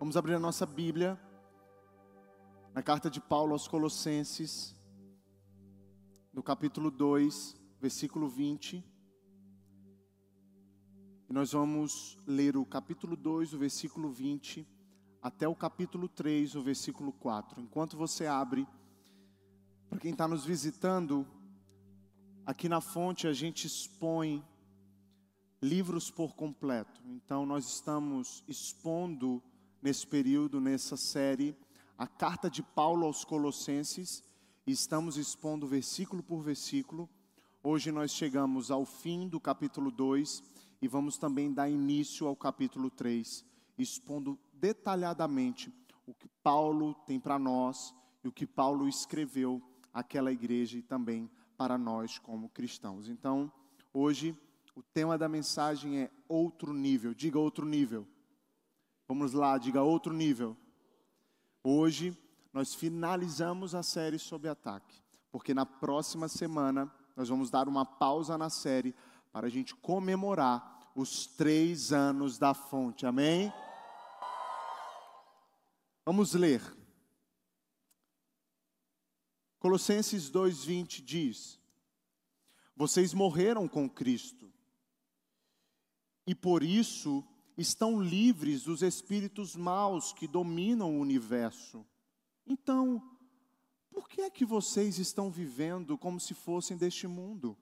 Vamos abrir a nossa Bíblia na carta de Paulo aos Colossenses, no capítulo 2, versículo 20. E nós vamos ler o capítulo 2, o versículo 20, até o capítulo 3, o versículo 4. Enquanto você abre, para quem está nos visitando, aqui na fonte a gente expõe livros por completo. Então nós estamos expondo nesse período, nessa série, a carta de Paulo aos Colossenses, e estamos expondo versículo por versículo. Hoje nós chegamos ao fim do capítulo 2 e vamos também dar início ao capítulo 3, expondo detalhadamente o que Paulo tem para nós e o que Paulo escreveu àquela igreja e também para nós como cristãos. Então, hoje o tema da mensagem é outro nível. Diga outro nível. Vamos lá, diga outro nível. Hoje nós finalizamos a série sobre ataque, porque na próxima semana nós vamos dar uma pausa na série para a gente comemorar os três anos da fonte. Amém? Vamos ler. Colossenses 2:20 diz: Vocês morreram com Cristo. E por isso estão livres dos espíritos maus que dominam o universo. Então, por que é que vocês estão vivendo como se fossem deste mundo?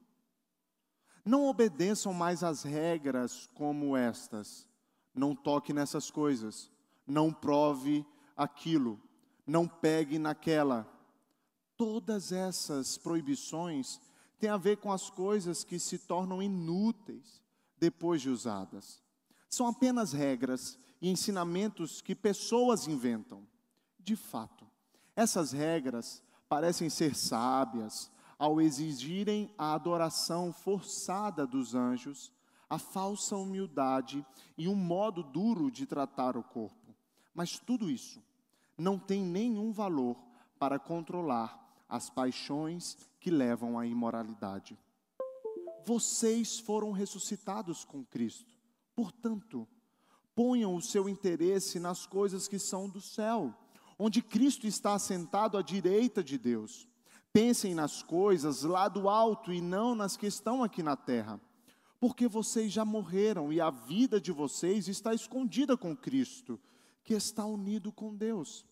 Não obedeçam mais às regras como estas. Não toque nessas coisas. Não prove aquilo. Não pegue naquela. Todas essas proibições têm a ver com as coisas que se tornam inúteis depois de usadas. São apenas regras e ensinamentos que pessoas inventam. De fato, essas regras parecem ser sábias ao exigirem a adoração forçada dos anjos, a falsa humildade e um modo duro de tratar o corpo. Mas tudo isso não tem nenhum valor para controlar as paixões que levam à imoralidade. Vocês foram ressuscitados com Cristo Portanto, ponham o seu interesse nas coisas que são do céu, onde Cristo está assentado à direita de Deus. Pensem nas coisas lá do alto e não nas que estão aqui na terra, porque vocês já morreram e a vida de vocês está escondida com Cristo, que está unido com Deus.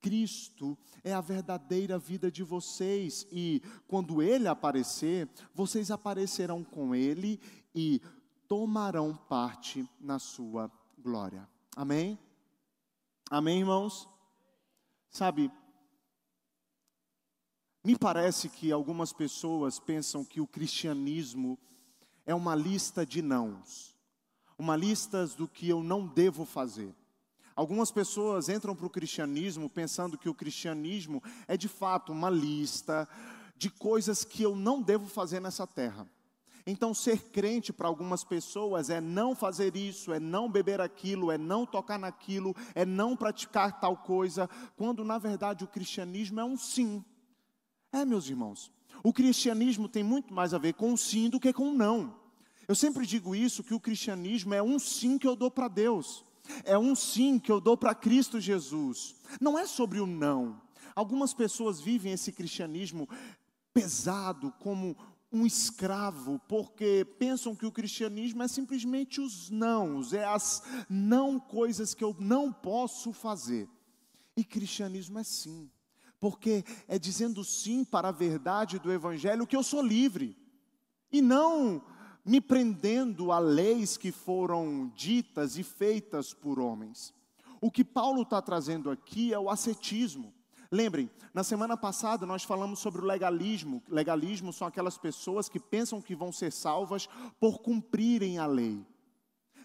Cristo é a verdadeira vida de vocês e quando ele aparecer, vocês aparecerão com ele e tomarão parte na sua glória. Amém? Amém, irmãos? Sabe, me parece que algumas pessoas pensam que o cristianismo é uma lista de nãos, uma lista do que eu não devo fazer. Algumas pessoas entram para o cristianismo pensando que o cristianismo é de fato uma lista de coisas que eu não devo fazer nessa terra. Então, ser crente para algumas pessoas é não fazer isso, é não beber aquilo, é não tocar naquilo, é não praticar tal coisa, quando na verdade o cristianismo é um sim. É, meus irmãos, o cristianismo tem muito mais a ver com sim do que com não. Eu sempre digo isso, que o cristianismo é um sim que eu dou para Deus, é um sim que eu dou para Cristo Jesus, não é sobre o não. Algumas pessoas vivem esse cristianismo pesado, como um escravo, porque pensam que o cristianismo é simplesmente os nãos, é as não coisas que eu não posso fazer. E cristianismo é sim, porque é dizendo sim para a verdade do evangelho que eu sou livre, e não me prendendo a leis que foram ditas e feitas por homens. O que Paulo está trazendo aqui é o ascetismo. Lembrem, na semana passada nós falamos sobre o legalismo. Legalismo são aquelas pessoas que pensam que vão ser salvas por cumprirem a lei.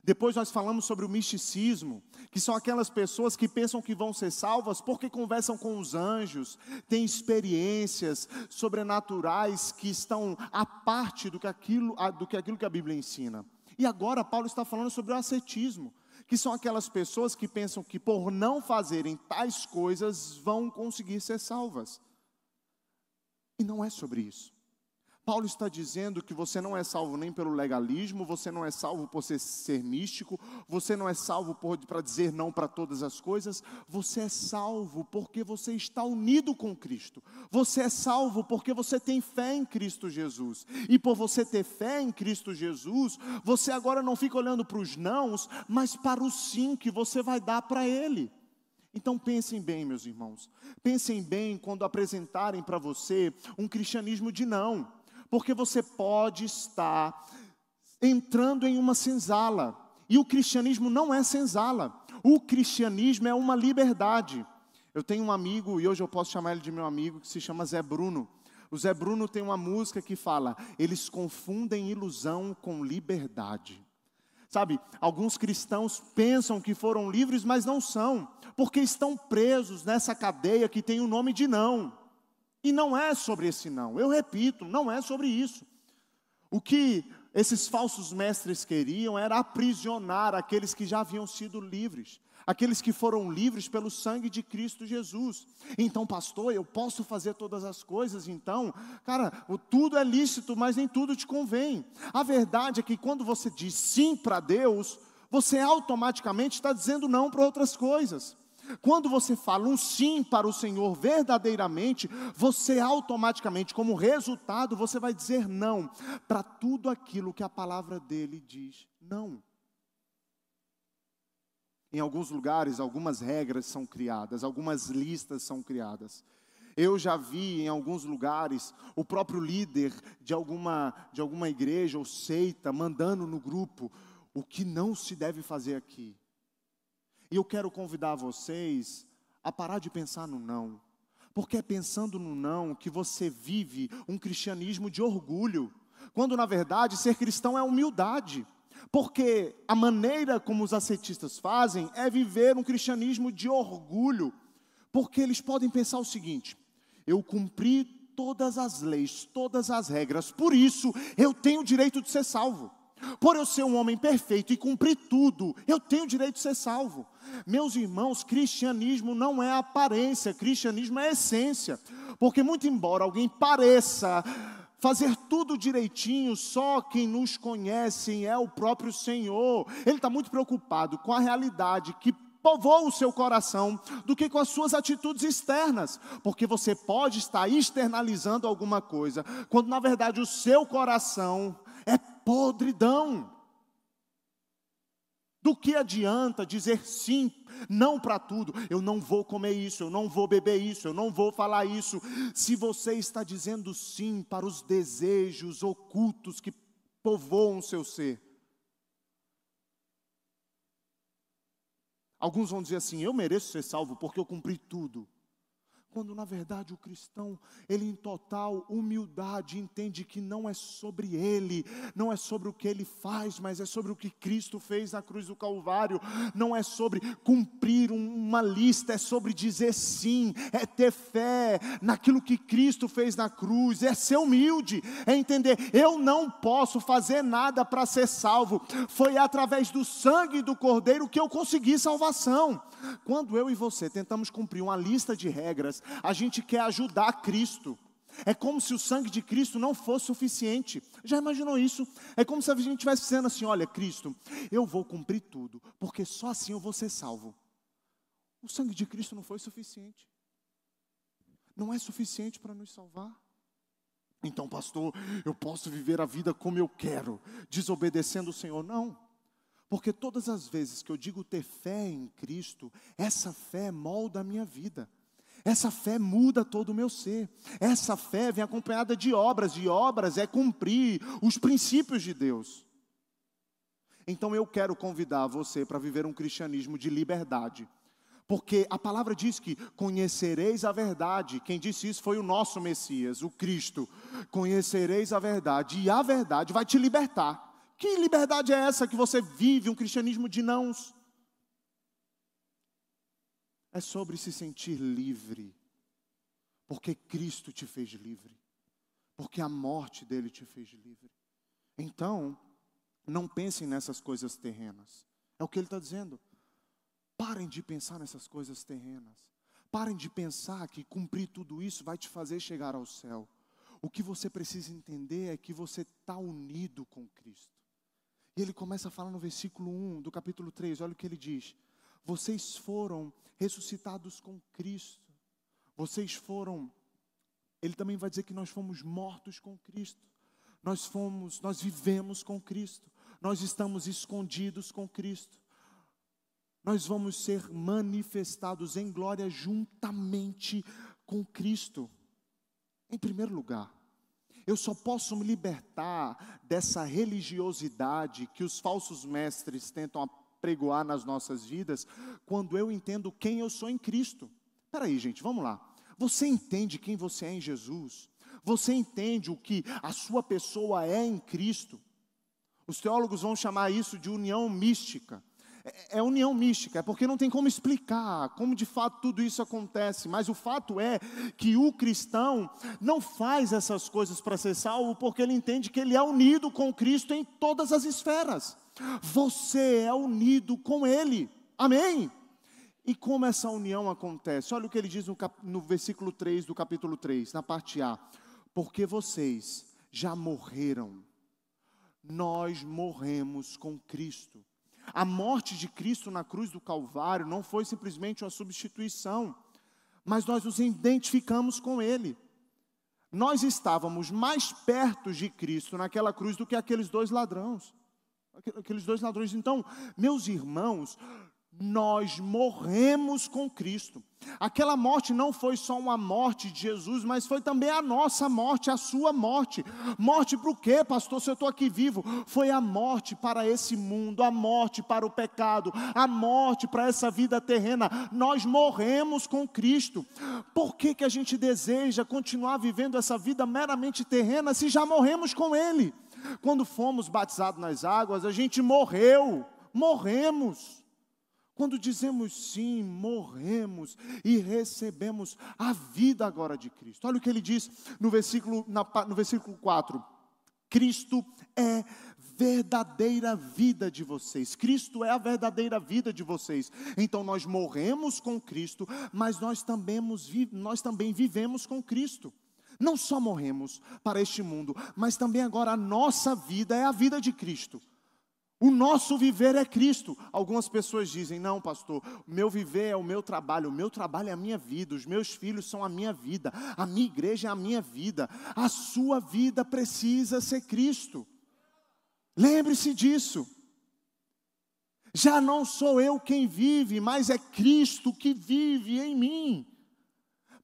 Depois nós falamos sobre o misticismo, que são aquelas pessoas que pensam que vão ser salvas porque conversam com os anjos, têm experiências sobrenaturais que estão à parte do que aquilo, do que, aquilo que a Bíblia ensina. E agora Paulo está falando sobre o ascetismo, que são aquelas pessoas que pensam que por não fazerem tais coisas vão conseguir ser salvas. E não é sobre isso. Paulo está dizendo que você não é salvo nem pelo legalismo, você não é salvo por ser, ser místico, você não é salvo para dizer não para todas as coisas, você é salvo porque você está unido com Cristo, você é salvo porque você tem fé em Cristo Jesus, e por você ter fé em Cristo Jesus, você agora não fica olhando para os nãos, mas para o sim que você vai dar para Ele. Então pensem bem, meus irmãos. Pensem bem quando apresentarem para você um cristianismo de não, porque você pode estar entrando em uma senzala. E o cristianismo não é senzala. O cristianismo é uma liberdade. Eu tenho um amigo, e hoje eu posso chamar ele de meu amigo, que se chama Zé Bruno. O Zé Bruno tem uma música que fala: eles confundem ilusão com liberdade. Sabe, alguns cristãos pensam que foram livres, mas não são, porque estão presos nessa cadeia que tem o nome de não. E não é sobre esse não, eu repito, não é sobre isso. O que esses falsos mestres queriam era aprisionar aqueles que já haviam sido livres aqueles que foram livres pelo sangue de Cristo Jesus. Então, pastor, eu posso fazer todas as coisas, então, cara, tudo é lícito, mas nem tudo te convém. A verdade é que quando você diz sim para Deus, você automaticamente está dizendo não para outras coisas. Quando você fala um sim para o Senhor verdadeiramente, você automaticamente, como resultado, você vai dizer não para tudo aquilo que a palavra dele diz não. Em alguns lugares, algumas regras são criadas, algumas listas são criadas. Eu já vi em alguns lugares o próprio líder de alguma, de alguma igreja ou seita mandando no grupo o que não se deve fazer aqui. E eu quero convidar vocês a parar de pensar no não, porque é pensando no não que você vive um cristianismo de orgulho, quando na verdade ser cristão é humildade. Porque a maneira como os ascetistas fazem é viver um cristianismo de orgulho, porque eles podem pensar o seguinte: eu cumpri todas as leis, todas as regras, por isso eu tenho o direito de ser salvo. Por eu ser um homem perfeito e cumprir tudo, eu tenho o direito de ser salvo. Meus irmãos, cristianismo não é aparência, cristianismo é essência. Porque, muito embora alguém pareça fazer tudo direitinho, só quem nos conhece é o próprio Senhor. Ele está muito preocupado com a realidade que povoa o seu coração do que com as suas atitudes externas, porque você pode estar externalizando alguma coisa, quando na verdade o seu coração é podridão. Do que adianta dizer sim, não para tudo? Eu não vou comer isso, eu não vou beber isso, eu não vou falar isso. Se você está dizendo sim para os desejos ocultos que povoam o seu ser. Alguns vão dizer assim: eu mereço ser salvo porque eu cumpri tudo quando na verdade o cristão, ele em total humildade entende que não é sobre ele, não é sobre o que ele faz, mas é sobre o que Cristo fez na cruz do Calvário, não é sobre cumprir uma lista, é sobre dizer sim, é ter fé naquilo que Cristo fez na cruz, é ser humilde, é entender, eu não posso fazer nada para ser salvo, foi através do sangue do Cordeiro que eu consegui salvação. Quando eu e você tentamos cumprir uma lista de regras, a gente quer ajudar Cristo. É como se o sangue de Cristo não fosse suficiente. Já imaginou isso? É como se a gente estivesse dizendo assim: olha, Cristo, eu vou cumprir tudo, porque só assim eu vou ser salvo. O sangue de Cristo não foi suficiente. Não é suficiente para nos salvar. Então, pastor, eu posso viver a vida como eu quero, desobedecendo o Senhor? Não. Porque todas as vezes que eu digo ter fé em Cristo, essa fé molda a minha vida. Essa fé muda todo o meu ser. Essa fé vem acompanhada de obras, e obras é cumprir os princípios de Deus. Então eu quero convidar você para viver um cristianismo de liberdade. Porque a palavra diz que conhecereis a verdade. Quem disse isso foi o nosso Messias, o Cristo. Conhecereis a verdade, e a verdade vai te libertar. Que liberdade é essa que você vive, um cristianismo de nãos? É sobre se sentir livre, porque Cristo te fez livre, porque a morte dele te fez livre. Então, não pensem nessas coisas terrenas, é o que ele está dizendo. Parem de pensar nessas coisas terrenas, parem de pensar que cumprir tudo isso vai te fazer chegar ao céu. O que você precisa entender é que você está unido com Cristo. E ele começa a falar no versículo 1 do capítulo 3, olha o que ele diz: Vocês foram ressuscitados com Cristo. Vocês foram. Ele também vai dizer que nós fomos mortos com Cristo. Nós fomos, nós vivemos com Cristo. Nós estamos escondidos com Cristo. Nós vamos ser manifestados em glória juntamente com Cristo. Em primeiro lugar, eu só posso me libertar dessa religiosidade que os falsos mestres tentam pregoar nas nossas vidas quando eu entendo quem eu sou em Cristo. Espera aí, gente, vamos lá. Você entende quem você é em Jesus? Você entende o que a sua pessoa é em Cristo? Os teólogos vão chamar isso de união mística. É, é união mística, é porque não tem como explicar como de fato tudo isso acontece, mas o fato é que o cristão não faz essas coisas para ser salvo, porque ele entende que ele é unido com Cristo em todas as esferas. Você é unido com Ele, amém? E como essa união acontece? Olha o que ele diz no, cap, no versículo 3 do capítulo 3, na parte A: Porque vocês já morreram, nós morremos com Cristo. A morte de Cristo na cruz do Calvário não foi simplesmente uma substituição, mas nós nos identificamos com Ele. Nós estávamos mais perto de Cristo naquela cruz do que aqueles dois ladrões. Aqueles dois ladrões. Então, meus irmãos, nós morremos com Cristo. Aquela morte não foi só uma morte de Jesus, mas foi também a nossa morte, a sua morte. Morte para o quê, pastor? Se eu estou aqui vivo, foi a morte para esse mundo, a morte para o pecado, a morte para essa vida terrena. Nós morremos com Cristo. Por que, que a gente deseja continuar vivendo essa vida meramente terrena se já morremos com Ele? Quando fomos batizados nas águas, a gente morreu, morremos. Quando dizemos sim, morremos e recebemos a vida agora de Cristo. Olha o que ele diz no versículo, na, no versículo 4. Cristo é verdadeira vida de vocês. Cristo é a verdadeira vida de vocês. Então nós morremos com Cristo, mas nós também, nós também vivemos com Cristo. Não só morremos para este mundo, mas também agora a nossa vida é a vida de Cristo. O nosso viver é Cristo. Algumas pessoas dizem: não, pastor, o meu viver é o meu trabalho, o meu trabalho é a minha vida, os meus filhos são a minha vida, a minha igreja é a minha vida. A sua vida precisa ser Cristo. Lembre-se disso. Já não sou eu quem vive, mas é Cristo que vive em mim.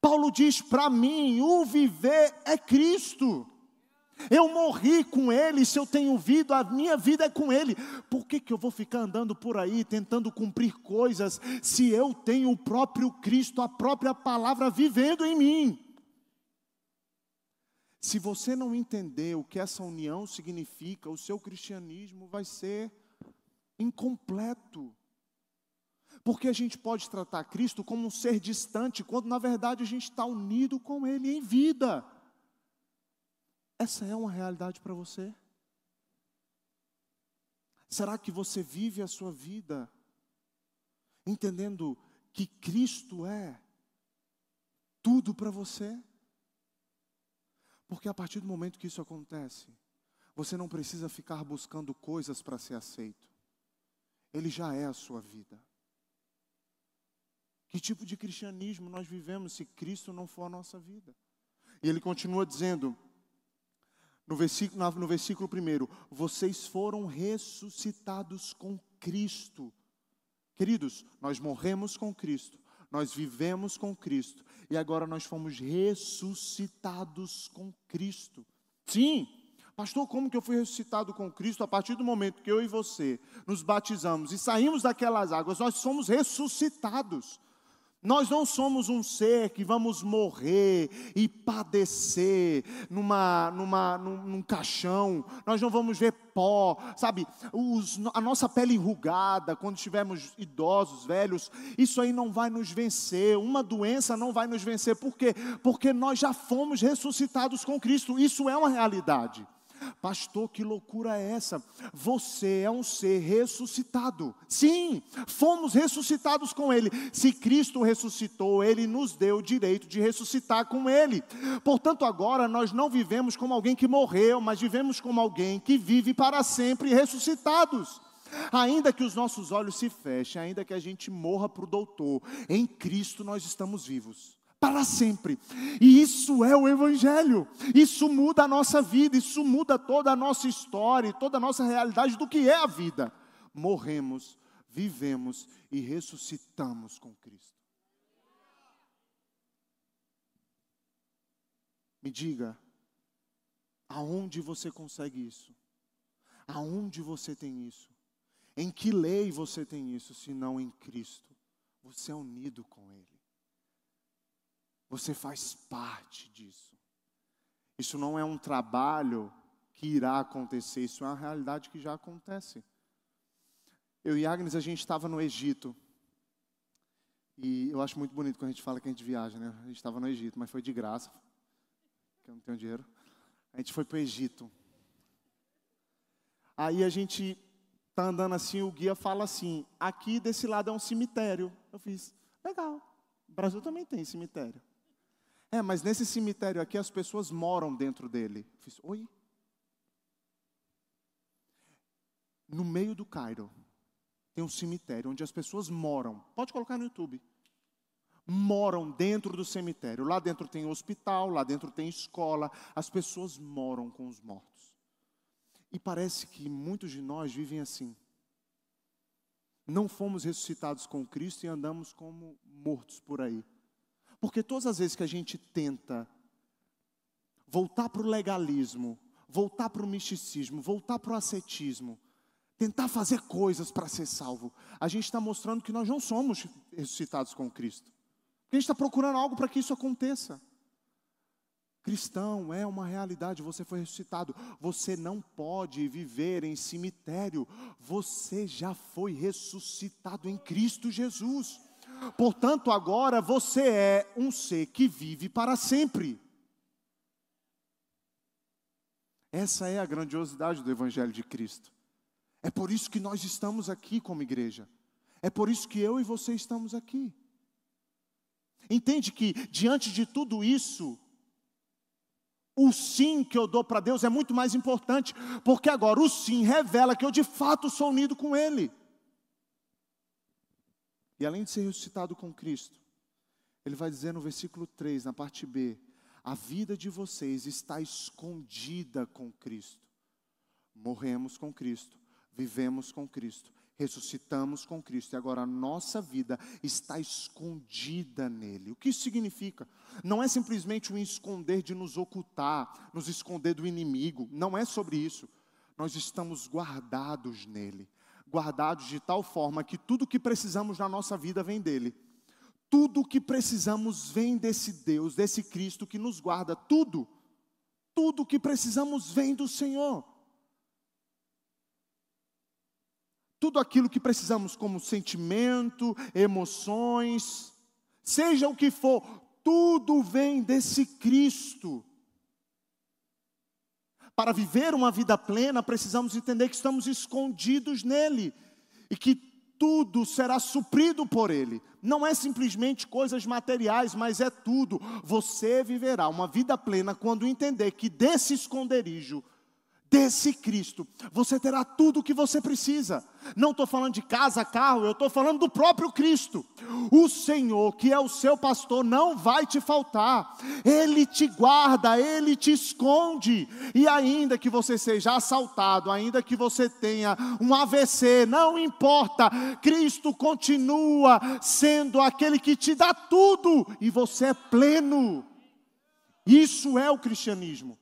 Paulo diz para mim: o viver é Cristo. Eu morri com Ele, se eu tenho vida, a minha vida é com Ele. Por que, que eu vou ficar andando por aí tentando cumprir coisas, se eu tenho o próprio Cristo, a própria palavra vivendo em mim? Se você não entender o que essa união significa, o seu cristianismo vai ser incompleto. Porque a gente pode tratar Cristo como um ser distante, quando na verdade a gente está unido com Ele em vida. Essa é uma realidade para você? Será que você vive a sua vida entendendo que Cristo é tudo para você? Porque a partir do momento que isso acontece, você não precisa ficar buscando coisas para ser aceito. Ele já é a sua vida. Que tipo de cristianismo nós vivemos se Cristo não for a nossa vida? E ele continua dizendo: no versículo, no versículo 1, vocês foram ressuscitados com Cristo. Queridos, nós morremos com Cristo, nós vivemos com Cristo, e agora nós fomos ressuscitados com Cristo. Sim, pastor, como que eu fui ressuscitado com Cristo? A partir do momento que eu e você nos batizamos e saímos daquelas águas, nós somos ressuscitados. Nós não somos um ser que vamos morrer e padecer numa, numa, num, num caixão, nós não vamos ver pó, sabe? Os, a nossa pele enrugada, quando estivermos idosos, velhos, isso aí não vai nos vencer, uma doença não vai nos vencer, por quê? Porque nós já fomos ressuscitados com Cristo, isso é uma realidade. Pastor, que loucura é essa? Você é um ser ressuscitado. Sim, fomos ressuscitados com Ele. Se Cristo ressuscitou, Ele nos deu o direito de ressuscitar com Ele. Portanto, agora nós não vivemos como alguém que morreu, mas vivemos como alguém que vive para sempre ressuscitados. Ainda que os nossos olhos se fechem, ainda que a gente morra para o doutor, em Cristo nós estamos vivos para sempre. E isso é o Evangelho. Isso muda a nossa vida, isso muda toda a nossa história, toda a nossa realidade do que é a vida. Morremos, vivemos e ressuscitamos com Cristo. Me diga, aonde você consegue isso? Aonde você tem isso? Em que lei você tem isso, se não em Cristo? Você é unido com Ele. Você faz parte disso. Isso não é um trabalho que irá acontecer, isso é uma realidade que já acontece. Eu e Agnes, a gente estava no Egito. E eu acho muito bonito quando a gente fala que a gente viaja, né? A gente estava no Egito, mas foi de graça, porque eu não tenho dinheiro. A gente foi para o Egito. Aí a gente tá andando assim, o guia fala assim: aqui desse lado é um cemitério. Eu fiz, legal. O Brasil também tem cemitério. É, mas nesse cemitério aqui as pessoas moram dentro dele. Eu fiz, oi? No meio do Cairo tem um cemitério onde as pessoas moram. Pode colocar no YouTube. Moram dentro do cemitério. Lá dentro tem hospital, lá dentro tem escola. As pessoas moram com os mortos. E parece que muitos de nós vivem assim. Não fomos ressuscitados com Cristo e andamos como mortos por aí. Porque todas as vezes que a gente tenta voltar para o legalismo, voltar para o misticismo, voltar para o ascetismo, tentar fazer coisas para ser salvo, a gente está mostrando que nós não somos ressuscitados com Cristo. A gente está procurando algo para que isso aconteça. Cristão é uma realidade, você foi ressuscitado. Você não pode viver em cemitério, você já foi ressuscitado em Cristo Jesus. Portanto, agora você é um ser que vive para sempre. Essa é a grandiosidade do Evangelho de Cristo. É por isso que nós estamos aqui como igreja. É por isso que eu e você estamos aqui. Entende que diante de tudo isso, o sim que eu dou para Deus é muito mais importante, porque agora o sim revela que eu de fato sou unido com Ele. E além de ser ressuscitado com Cristo, ele vai dizer no versículo 3, na parte B: a vida de vocês está escondida com Cristo. Morremos com Cristo, vivemos com Cristo, ressuscitamos com Cristo e agora a nossa vida está escondida nele. O que isso significa? Não é simplesmente um esconder de nos ocultar, nos esconder do inimigo, não é sobre isso. Nós estamos guardados nele guardados de tal forma que tudo que precisamos na nossa vida vem dele. Tudo que precisamos vem desse Deus, desse Cristo que nos guarda. Tudo, tudo que precisamos vem do Senhor. Tudo aquilo que precisamos, como sentimento, emoções, seja o que for, tudo vem desse Cristo. Para viver uma vida plena, precisamos entender que estamos escondidos nele e que tudo será suprido por ele. Não é simplesmente coisas materiais, mas é tudo. Você viverá uma vida plena quando entender que desse esconderijo desse Cristo, você terá tudo o que você precisa. Não estou falando de casa, carro, eu estou falando do próprio Cristo. O Senhor, que é o seu pastor, não vai te faltar. Ele te guarda, ele te esconde. E ainda que você seja assaltado, ainda que você tenha um AVC, não importa, Cristo continua sendo aquele que te dá tudo e você é pleno. Isso é o cristianismo.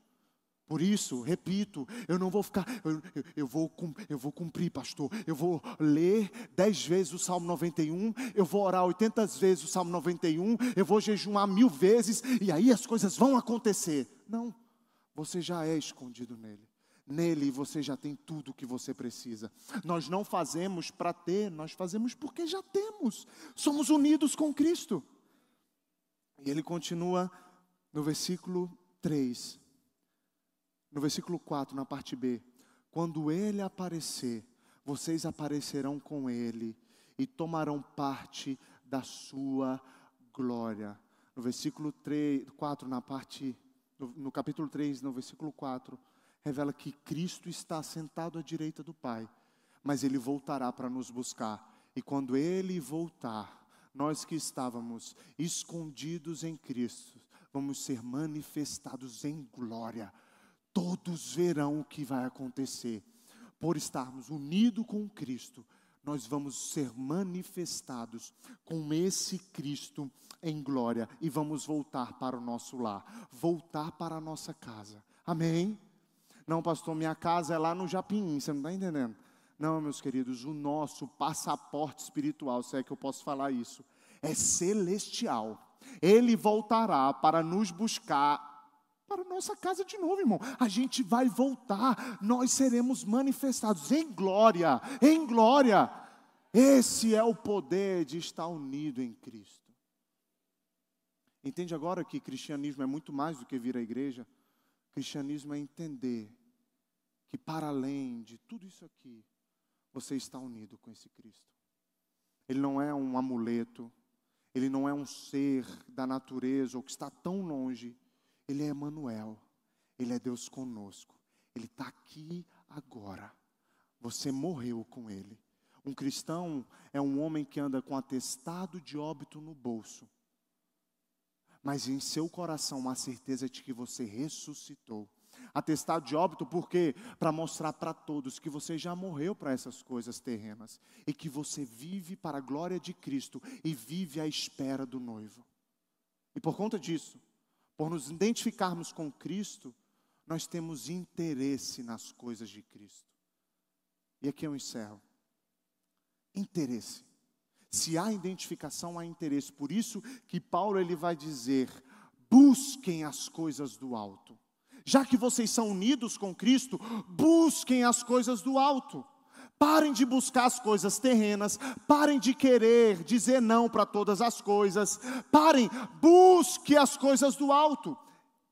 Por isso, repito, eu não vou ficar, eu, eu, eu, vou, eu vou cumprir, pastor. Eu vou ler dez vezes o Salmo 91, eu vou orar 80 vezes o Salmo 91, eu vou jejuar mil vezes, e aí as coisas vão acontecer. Não, você já é escondido nele. Nele você já tem tudo o que você precisa. Nós não fazemos para ter, nós fazemos porque já temos. Somos unidos com Cristo. E ele continua no versículo 3 No versículo 4, na parte B, quando ele aparecer, vocês aparecerão com ele e tomarão parte da sua glória. No versículo 3, 4, na parte, no, no capítulo 3, no versículo 4, revela que Cristo está sentado à direita do Pai, mas ele voltará para nos buscar. E quando ele voltar, nós que estávamos escondidos em Cristo, vamos ser manifestados em glória. Todos verão o que vai acontecer. Por estarmos unidos com Cristo, nós vamos ser manifestados com esse Cristo em glória e vamos voltar para o nosso lar, voltar para a nossa casa. Amém? Não, pastor, minha casa é lá no Japim, você não está entendendo? Não, meus queridos, o nosso passaporte espiritual, se é que eu posso falar isso, é celestial. Ele voltará para nos buscar para nossa casa de novo, irmão. A gente vai voltar, nós seremos manifestados em glória, em glória. Esse é o poder de estar unido em Cristo. Entende agora que cristianismo é muito mais do que vir à igreja? Cristianismo é entender que para além de tudo isso aqui, você está unido com esse Cristo. Ele não é um amuleto, ele não é um ser da natureza ou que está tão longe. Ele é Emmanuel, ele é Deus conosco. Ele está aqui agora. Você morreu com ele. Um cristão é um homem que anda com atestado de óbito no bolso, mas em seu coração a certeza de que você ressuscitou. Atestado de óbito, por quê? Para mostrar para todos que você já morreu para essas coisas terrenas e que você vive para a glória de Cristo e vive à espera do noivo. E por conta disso, por nos identificarmos com Cristo, nós temos interesse nas coisas de Cristo. E aqui eu encerro. Interesse. Se há identificação, há interesse. Por isso que Paulo ele vai dizer: busquem as coisas do alto. Já que vocês são unidos com Cristo, busquem as coisas do alto. Parem de buscar as coisas terrenas, parem de querer dizer não para todas as coisas. Parem, busque as coisas do alto.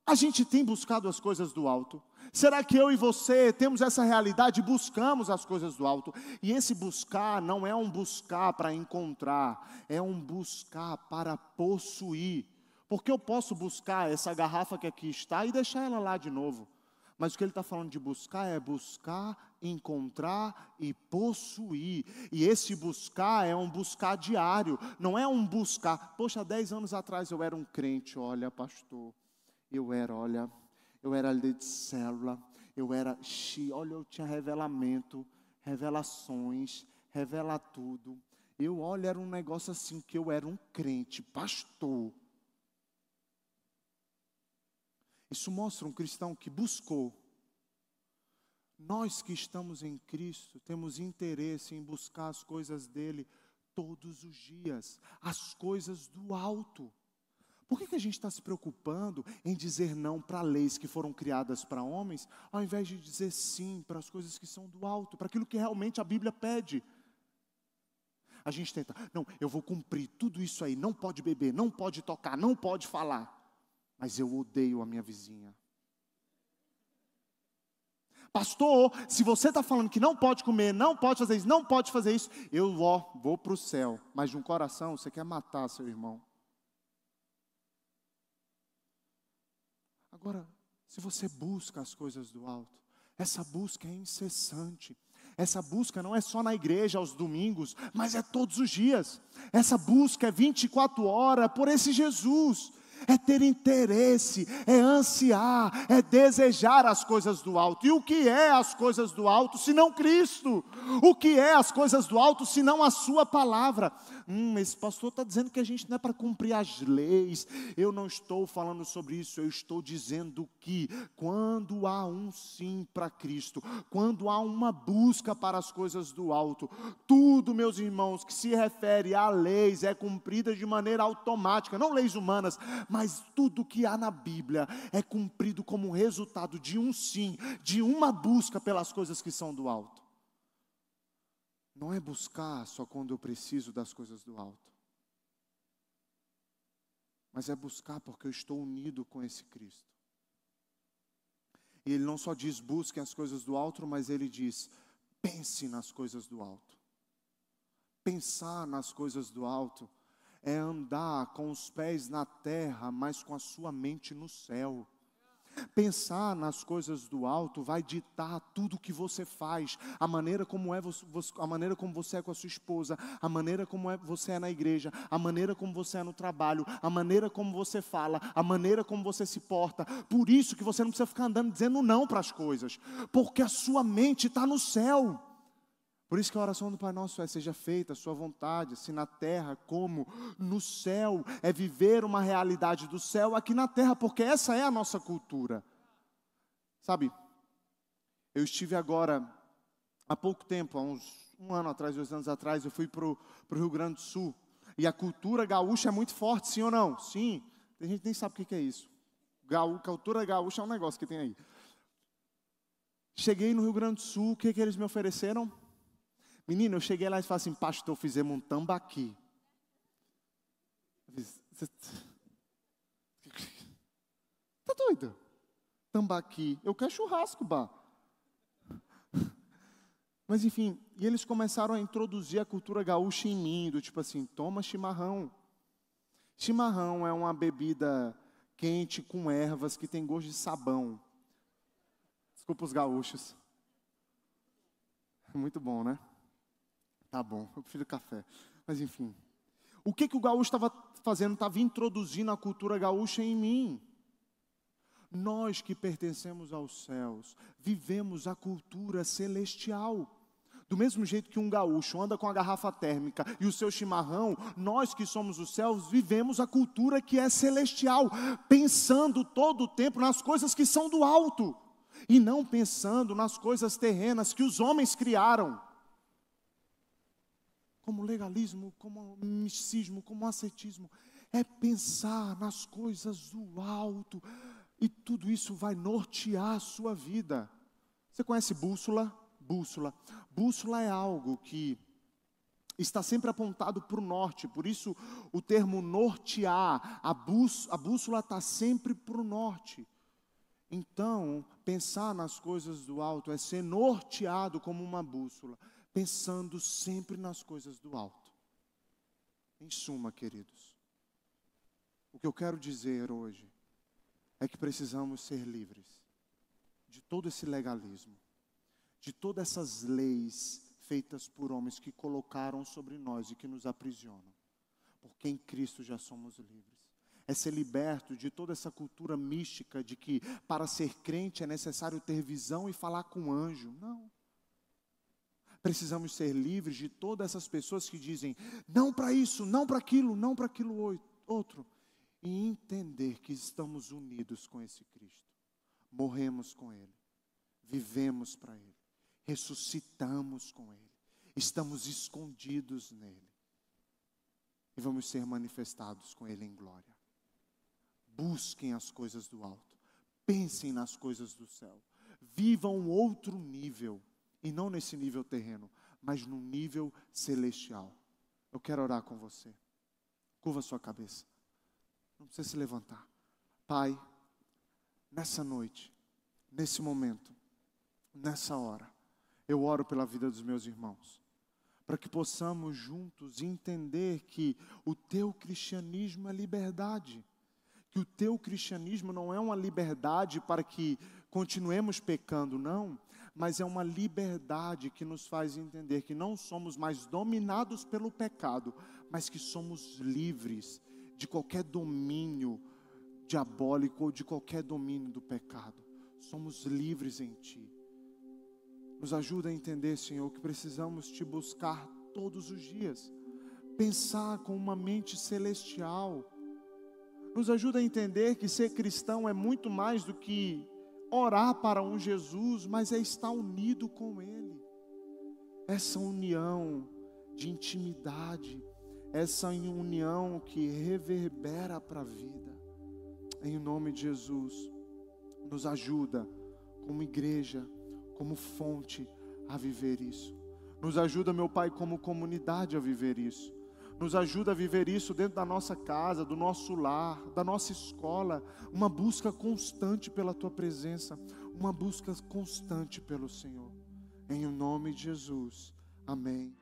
A gente tem buscado as coisas do alto. Será que eu e você temos essa realidade, buscamos as coisas do alto? E esse buscar não é um buscar para encontrar, é um buscar para possuir. Porque eu posso buscar essa garrafa que aqui está e deixar ela lá de novo. Mas o que ele está falando de buscar é buscar, encontrar e possuir. E esse buscar é um buscar diário, não é um buscar. Poxa, dez anos atrás eu era um crente, olha, pastor. Eu era, olha, eu era líder de célula, eu era, olha, eu tinha revelamento, revelações, revela tudo. Eu, olha, era um negócio assim que eu era um crente, pastor. Isso mostra um cristão que buscou. Nós que estamos em Cristo temos interesse em buscar as coisas dele todos os dias, as coisas do alto. Por que, que a gente está se preocupando em dizer não para leis que foram criadas para homens, ao invés de dizer sim para as coisas que são do alto, para aquilo que realmente a Bíblia pede? A gente tenta, não, eu vou cumprir tudo isso aí, não pode beber, não pode tocar, não pode falar mas eu odeio a minha vizinha. Pastor, se você está falando que não pode comer, não pode fazer isso, não pode fazer isso, eu ó, vou para o céu, mas de um coração você quer matar seu irmão. Agora, se você busca as coisas do alto, essa busca é incessante. Essa busca não é só na igreja aos domingos, mas é todos os dias. Essa busca é 24 horas por esse Jesus é ter interesse, é ansiar, é desejar as coisas do alto. E o que é as coisas do alto se não Cristo? O que é as coisas do alto se não a Sua palavra? Hum, esse pastor está dizendo que a gente não é para cumprir as leis. Eu não estou falando sobre isso, eu estou dizendo que quando há um sim para Cristo, quando há uma busca para as coisas do alto, tudo, meus irmãos, que se refere a leis é cumprida de maneira automática, não leis humanas, mas tudo que há na Bíblia é cumprido como resultado de um sim, de uma busca pelas coisas que são do alto. Não é buscar só quando eu preciso das coisas do alto, mas é buscar porque eu estou unido com esse Cristo. E ele não só diz busquem as coisas do alto, mas ele diz pense nas coisas do alto. Pensar nas coisas do alto é andar com os pés na terra, mas com a sua mente no céu. Pensar nas coisas do alto vai ditar tudo o que você faz, a maneira como é você, a maneira como você é com a sua esposa, a maneira como é você é na igreja, a maneira como você é no trabalho, a maneira como você fala, a maneira como você se porta. Por isso que você não precisa ficar andando dizendo não para as coisas, porque a sua mente está no céu. Por isso que a oração do Pai Nosso é: seja feita a sua vontade, assim na terra como no céu. É viver uma realidade do céu aqui na terra, porque essa é a nossa cultura. Sabe, eu estive agora, há pouco tempo, há uns um ano atrás, dois anos atrás, eu fui para o Rio Grande do Sul. E a cultura gaúcha é muito forte, sim ou não? Sim. Tem gente nem sabe o que é isso. Gaú, cultura gaúcha é um negócio que tem aí. Cheguei no Rio Grande do Sul, o que, que eles me ofereceram? Menino, eu cheguei lá e falei assim, pastor, fizemos um tambaqui. Tá doido? Tambaqui. Eu quero churrasco, bah. Mas enfim, e eles começaram a introduzir a cultura gaúcha em mim, do tipo assim, toma chimarrão. Chimarrão é uma bebida quente com ervas que tem gosto de sabão. Desculpa os gaúchos. Muito bom, né? Tá bom, eu prefiro café. Mas enfim. O que, que o gaúcho estava fazendo? Estava introduzindo a cultura gaúcha em mim. Nós que pertencemos aos céus, vivemos a cultura celestial. Do mesmo jeito que um gaúcho anda com a garrafa térmica e o seu chimarrão, nós que somos os céus vivemos a cultura que é celestial, pensando todo o tempo nas coisas que são do alto e não pensando nas coisas terrenas que os homens criaram como legalismo, como misticismo, como ascetismo. É pensar nas coisas do alto. E tudo isso vai nortear a sua vida. Você conhece bússola? Bússola. Bússola é algo que está sempre apontado para o norte, por isso o termo nortear, a, a bússola está sempre para o norte. Então, pensar nas coisas do alto é ser norteado como uma bússola pensando sempre nas coisas do alto. Em suma, queridos, o que eu quero dizer hoje é que precisamos ser livres de todo esse legalismo, de todas essas leis feitas por homens que colocaram sobre nós e que nos aprisionam, porque em Cristo já somos livres. É ser liberto de toda essa cultura mística de que para ser crente é necessário ter visão e falar com anjo. Não. Precisamos ser livres de todas essas pessoas que dizem não para isso, não para aquilo, não para aquilo outro. E entender que estamos unidos com esse Cristo. Morremos com Ele, vivemos para Ele, ressuscitamos com Ele, estamos escondidos nele. E vamos ser manifestados com Ele em glória. Busquem as coisas do alto, pensem nas coisas do céu, vivam outro nível e não nesse nível terreno, mas no nível celestial. Eu quero orar com você. Curva sua cabeça. Não precisa se levantar. Pai, nessa noite, nesse momento, nessa hora, eu oro pela vida dos meus irmãos, para que possamos juntos entender que o teu cristianismo é liberdade, que o teu cristianismo não é uma liberdade para que continuemos pecando, não, mas é uma liberdade que nos faz entender que não somos mais dominados pelo pecado, mas que somos livres de qualquer domínio diabólico ou de qualquer domínio do pecado. Somos livres em Ti. Nos ajuda a entender, Senhor, que precisamos Te buscar todos os dias, pensar com uma mente celestial. Nos ajuda a entender que ser cristão é muito mais do que orar para um Jesus, mas é estar unido com Ele. Essa união de intimidade, essa união que reverbera para a vida. Em nome de Jesus, nos ajuda como igreja, como fonte a viver isso. Nos ajuda, meu Pai, como comunidade a viver isso. Nos ajuda a viver isso dentro da nossa casa, do nosso lar, da nossa escola, uma busca constante pela tua presença, uma busca constante pelo Senhor. Em o nome de Jesus. Amém.